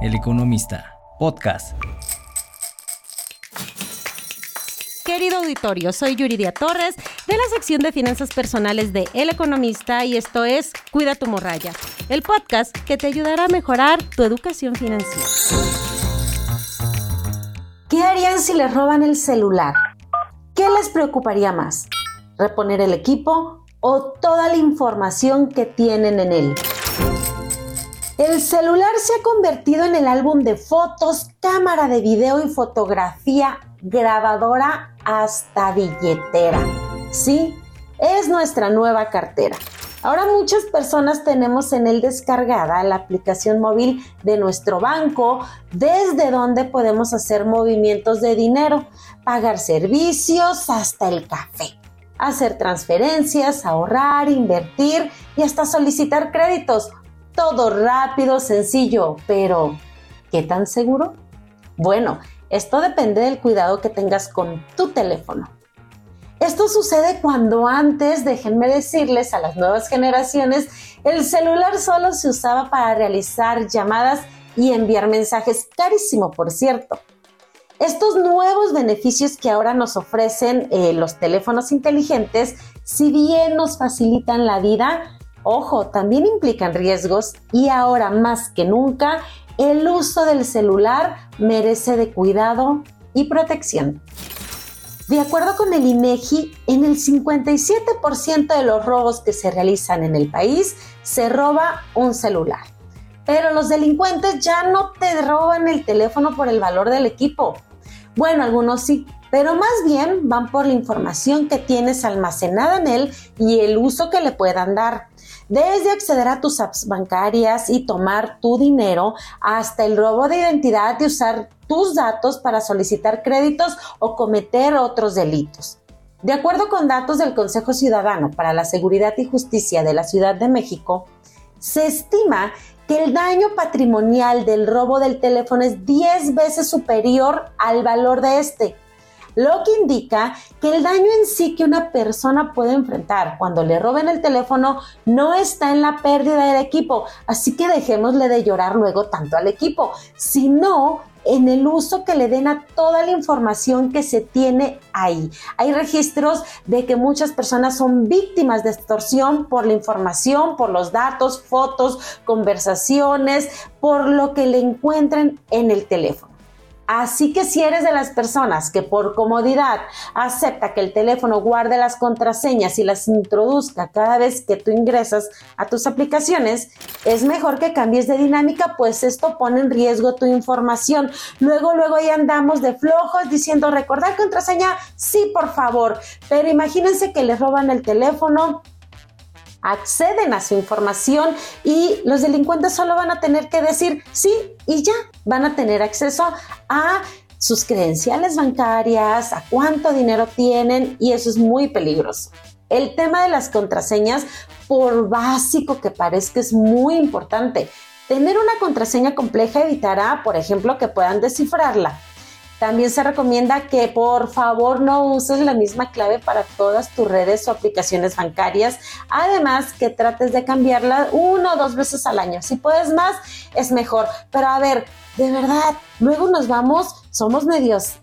El Economista, podcast. Querido auditorio, soy Yuridia Torres de la sección de finanzas personales de El Economista y esto es Cuida tu morralla, el podcast que te ayudará a mejorar tu educación financiera. ¿Qué harían si les roban el celular? ¿Qué les preocuparía más? ¿Reponer el equipo o toda la información que tienen en él? El celular se ha convertido en el álbum de fotos, cámara de video y fotografía, grabadora hasta billetera. Sí, es nuestra nueva cartera. Ahora muchas personas tenemos en él descargada la aplicación móvil de nuestro banco, desde donde podemos hacer movimientos de dinero, pagar servicios hasta el café, hacer transferencias, ahorrar, invertir y hasta solicitar créditos todo rápido, sencillo, pero ¿qué tan seguro? Bueno, esto depende del cuidado que tengas con tu teléfono. Esto sucede cuando antes, déjenme decirles a las nuevas generaciones, el celular solo se usaba para realizar llamadas y enviar mensajes, carísimo por cierto. Estos nuevos beneficios que ahora nos ofrecen eh, los teléfonos inteligentes, si bien nos facilitan la vida, Ojo, también implican riesgos y ahora más que nunca el uso del celular merece de cuidado y protección. De acuerdo con el INEGI, en el 57% de los robos que se realizan en el país se roba un celular. Pero los delincuentes ya no te roban el teléfono por el valor del equipo. Bueno, algunos sí, pero más bien van por la información que tienes almacenada en él y el uso que le puedan dar desde acceder a tus apps bancarias y tomar tu dinero hasta el robo de identidad y usar tus datos para solicitar créditos o cometer otros delitos. De acuerdo con datos del Consejo Ciudadano para la Seguridad y Justicia de la Ciudad de México, se estima que el daño patrimonial del robo del teléfono es 10 veces superior al valor de este lo que indica que el daño en sí que una persona puede enfrentar cuando le roben el teléfono no está en la pérdida del equipo, así que dejémosle de llorar luego tanto al equipo, sino en el uso que le den a toda la información que se tiene ahí. Hay registros de que muchas personas son víctimas de extorsión por la información, por los datos, fotos, conversaciones, por lo que le encuentran en el teléfono. Así que si eres de las personas que por comodidad acepta que el teléfono guarde las contraseñas y las introduzca cada vez que tú ingresas a tus aplicaciones, es mejor que cambies de dinámica, pues esto pone en riesgo tu información. Luego, luego ahí andamos de flojos diciendo recordar contraseña, sí, por favor. Pero imagínense que les roban el teléfono, acceden a su información y los delincuentes solo van a tener que decir sí y ya, van a tener acceso a sus credenciales bancarias, a cuánto dinero tienen y eso es muy peligroso. El tema de las contraseñas, por básico que parezca, es muy importante. Tener una contraseña compleja evitará, por ejemplo, que puedan descifrarla. También se recomienda que por favor no uses la misma clave para todas tus redes o aplicaciones bancarias. Además, que trates de cambiarla uno o dos veces al año. Si puedes más, es mejor. Pero a ver, de verdad, luego nos vamos, somos medios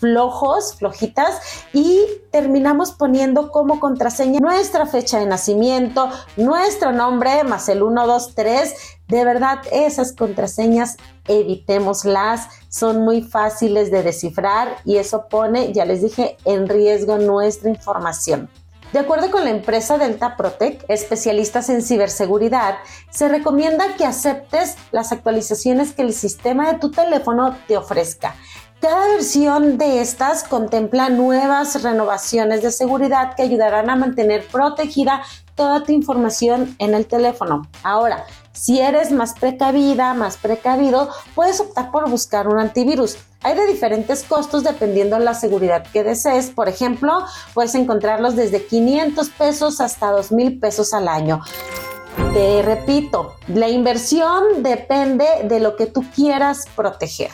flojos, flojitas, y terminamos poniendo como contraseña nuestra fecha de nacimiento, nuestro nombre, más el 1, 2, 3. De verdad, esas contraseñas evitémoslas, son muy fáciles de descifrar y eso pone, ya les dije, en riesgo nuestra información. De acuerdo con la empresa Delta Protect, especialistas en ciberseguridad, se recomienda que aceptes las actualizaciones que el sistema de tu teléfono te ofrezca. Cada versión de estas contempla nuevas renovaciones de seguridad que ayudarán a mantener protegida toda tu información en el teléfono. Ahora, si eres más precavida, más precavido, puedes optar por buscar un antivirus. Hay de diferentes costos dependiendo de la seguridad que desees. Por ejemplo, puedes encontrarlos desde 500 pesos hasta 2 mil pesos al año. Te repito, la inversión depende de lo que tú quieras proteger.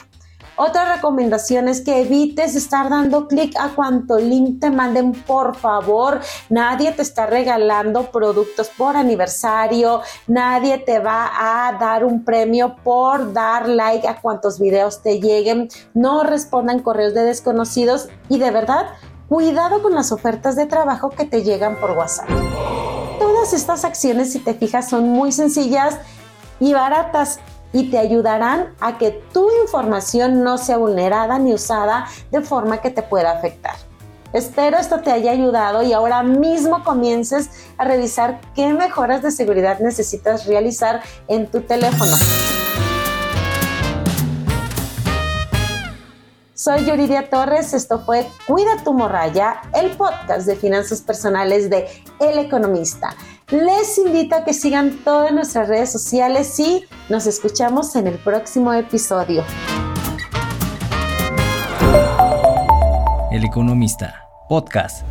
Otra recomendación es que evites estar dando clic a cuanto link te manden, por favor. Nadie te está regalando productos por aniversario, nadie te va a dar un premio por dar like a cuantos videos te lleguen. No respondan correos de desconocidos y de verdad, cuidado con las ofertas de trabajo que te llegan por WhatsApp. Todas estas acciones, si te fijas, son muy sencillas y baratas y te ayudarán a que tu información no sea vulnerada ni usada de forma que te pueda afectar. Espero esto te haya ayudado y ahora mismo comiences a revisar qué mejoras de seguridad necesitas realizar en tu teléfono. Soy Yuridia Torres, esto fue Cuida tu morralla, el podcast de finanzas personales de El Economista. Les invito a que sigan todas nuestras redes sociales y nos escuchamos en el próximo episodio. El Economista, podcast.